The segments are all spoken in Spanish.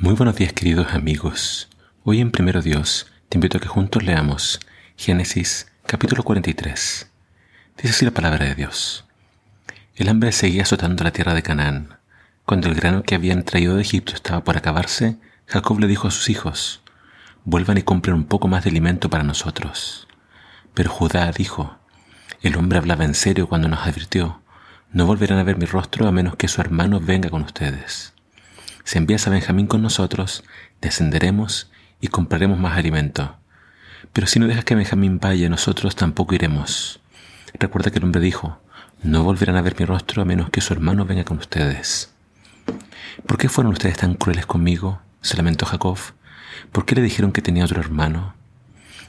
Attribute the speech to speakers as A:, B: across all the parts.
A: Muy buenos días queridos amigos. Hoy en Primero Dios te invito a que juntos leamos Génesis capítulo 43. Dice así la palabra de Dios. El hambre seguía azotando la tierra de Canaán. Cuando el grano que habían traído de Egipto estaba por acabarse, Jacob le dijo a sus hijos, vuelvan y compren un poco más de alimento para nosotros. Pero Judá dijo, el hombre hablaba en serio cuando nos advirtió, no volverán a ver mi rostro a menos que su hermano venga con ustedes. Si envías a Benjamín con nosotros, descenderemos y compraremos más alimento. Pero si no dejas que Benjamín vaya, nosotros tampoco iremos. Recuerda que el hombre dijo, no volverán a ver mi rostro a menos que su hermano venga con ustedes. ¿Por qué fueron ustedes tan crueles conmigo? se lamentó Jacob. ¿Por qué le dijeron que tenía otro hermano?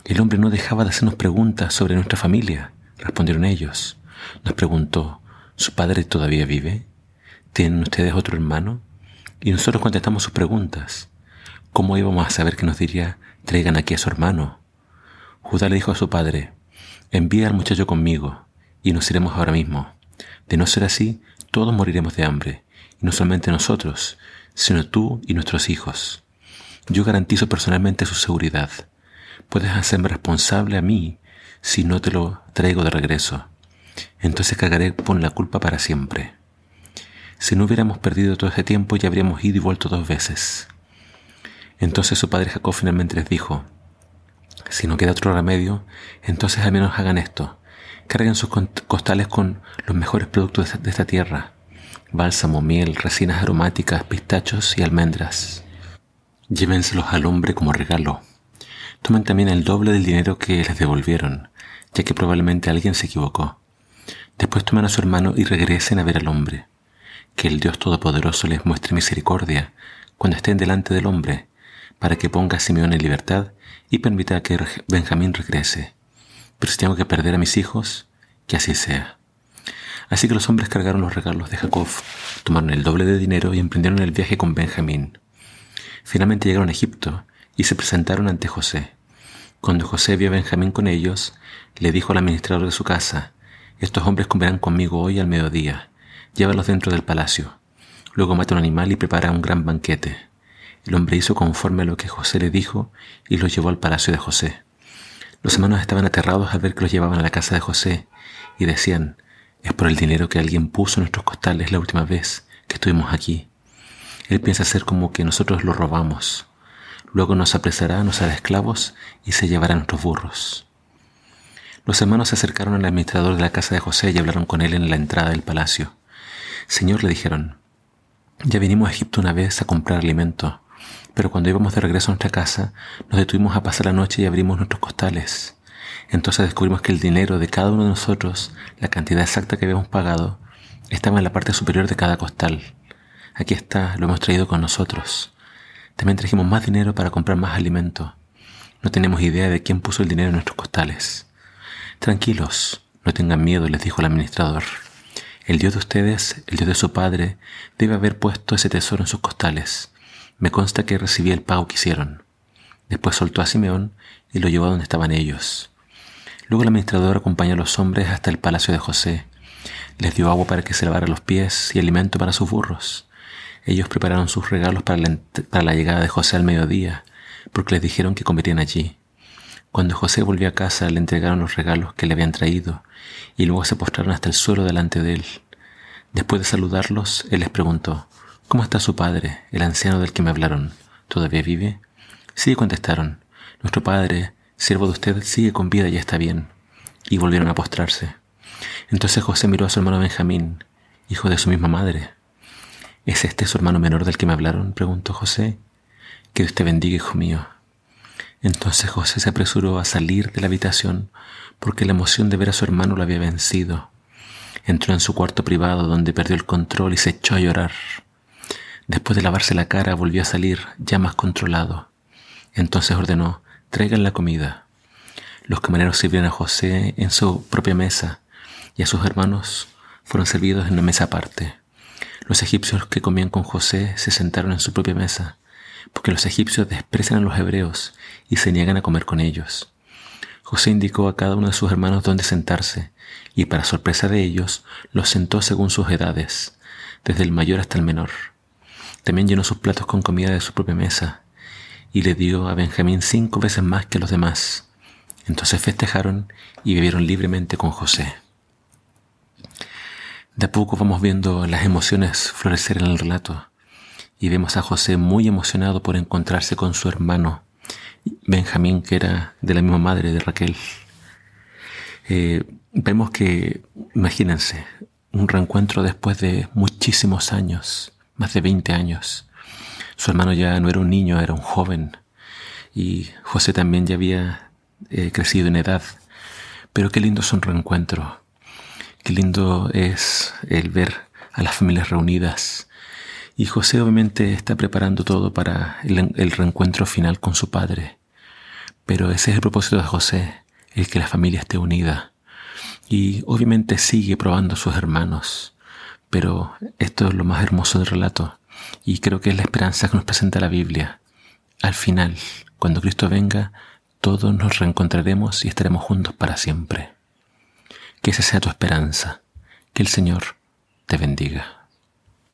A: El hombre no dejaba de hacernos preguntas sobre nuestra familia, respondieron ellos. Nos preguntó, ¿su padre todavía vive? ¿Tienen ustedes otro hermano? Y nosotros contestamos sus preguntas. ¿Cómo íbamos a saber que nos diría, traigan aquí a su hermano? Judá le dijo a su padre, envía al muchacho conmigo, y nos iremos ahora mismo. De no ser así, todos moriremos de hambre, y no solamente nosotros, sino tú y nuestros hijos. Yo garantizo personalmente su seguridad. Puedes hacerme responsable a mí si no te lo traigo de regreso. Entonces cagaré con la culpa para siempre. Si no hubiéramos perdido todo ese tiempo, ya habríamos ido y vuelto dos veces. Entonces su padre Jacob finalmente les dijo, si no queda otro remedio, entonces al menos hagan esto. Carguen sus costales con los mejores productos de esta tierra. Bálsamo, miel, resinas aromáticas, pistachos y almendras. Llévenselos al hombre como regalo. Tomen también el doble del dinero que les devolvieron, ya que probablemente alguien se equivocó. Después tomen a su hermano y regresen a ver al hombre que el Dios Todopoderoso les muestre misericordia cuando estén delante del hombre, para que ponga a Simeón en libertad y permita que Benjamín regrese. Pero si tengo que perder a mis hijos, que así sea. Así que los hombres cargaron los regalos de Jacob, tomaron el doble de dinero y emprendieron el viaje con Benjamín. Finalmente llegaron a Egipto y se presentaron ante José. Cuando José vio a Benjamín con ellos, le dijo al administrador de su casa, Estos hombres comerán conmigo hoy al mediodía llévalos dentro del palacio. Luego mata un animal y prepara un gran banquete. El hombre hizo conforme a lo que José le dijo y los llevó al palacio de José. Los hermanos estaban aterrados al ver que los llevaban a la casa de José y decían, es por el dinero que alguien puso en nuestros costales la última vez que estuvimos aquí. Él piensa hacer como que nosotros lo robamos. Luego nos apresará, nos hará esclavos y se llevará a nuestros burros. Los hermanos se acercaron al administrador de la casa de José y hablaron con él en la entrada del palacio. Señor, le dijeron, ya vinimos a Egipto una vez a comprar alimento, pero cuando íbamos de regreso a nuestra casa, nos detuvimos a pasar la noche y abrimos nuestros costales. Entonces descubrimos que el dinero de cada uno de nosotros, la cantidad exacta que habíamos pagado, estaba en la parte superior de cada costal. Aquí está, lo hemos traído con nosotros. También trajimos más dinero para comprar más alimento. No tenemos idea de quién puso el dinero en nuestros costales. Tranquilos, no tengan miedo, les dijo el administrador. El Dios de ustedes, el Dios de su Padre, debe haber puesto ese tesoro en sus costales. Me consta que recibí el pago que hicieron. Después soltó a Simeón y lo llevó a donde estaban ellos. Luego el administrador acompañó a los hombres hasta el palacio de José. Les dio agua para que se lavara los pies y alimento para sus burros. Ellos prepararon sus regalos para la, llegada de José al mediodía, porque les dijeron que comerían allí. Cuando José volvió a casa le entregaron los regalos que le habían traído y luego se postraron hasta el suelo delante de él. Después de saludarlos, él les preguntó, ¿Cómo está su padre, el anciano del que me hablaron? ¿Todavía vive? Sí, contestaron. Nuestro padre, siervo de usted, sigue con vida y está bien. Y volvieron a postrarse. Entonces José miró a su hermano Benjamín, hijo de su misma madre. ¿Es este su hermano menor del que me hablaron? preguntó José. Que Dios te bendiga, hijo mío. Entonces José se apresuró a salir de la habitación porque la emoción de ver a su hermano lo había vencido. Entró en su cuarto privado donde perdió el control y se echó a llorar. Después de lavarse la cara volvió a salir ya más controlado. Entonces ordenó, traigan la comida. Los camareros sirvieron a José en su propia mesa y a sus hermanos fueron servidos en una mesa aparte. Los egipcios que comían con José se sentaron en su propia mesa porque los egipcios desprecian a los hebreos y se niegan a comer con ellos. José indicó a cada uno de sus hermanos dónde sentarse, y para sorpresa de ellos, los sentó según sus edades, desde el mayor hasta el menor. también llenó sus platos con comida de su propia mesa y le dio a Benjamín cinco veces más que los demás. Entonces festejaron y vivieron libremente con José. De a poco vamos viendo las emociones florecer en el relato y vemos a José muy emocionado por encontrarse con su hermano Benjamín, que era de la misma madre de Raquel. Eh, vemos que, imagínense, un reencuentro después de muchísimos años, más de 20 años. Su hermano ya no era un niño, era un joven. Y José también ya había eh, crecido en edad. Pero qué lindo es un reencuentro. Qué lindo es el ver a las familias reunidas. Y José obviamente está preparando todo para el, reencuentro final con su padre. Pero ese es el propósito de José, el que la familia esté unida. Y obviamente sigue probando a sus hermanos. Pero esto es lo más hermoso del relato. Y creo que es la esperanza que nos presenta la Biblia. Al final, cuando Cristo venga, todos nos reencontraremos y estaremos juntos para siempre. Que esa sea tu esperanza. Que el Señor te bendiga.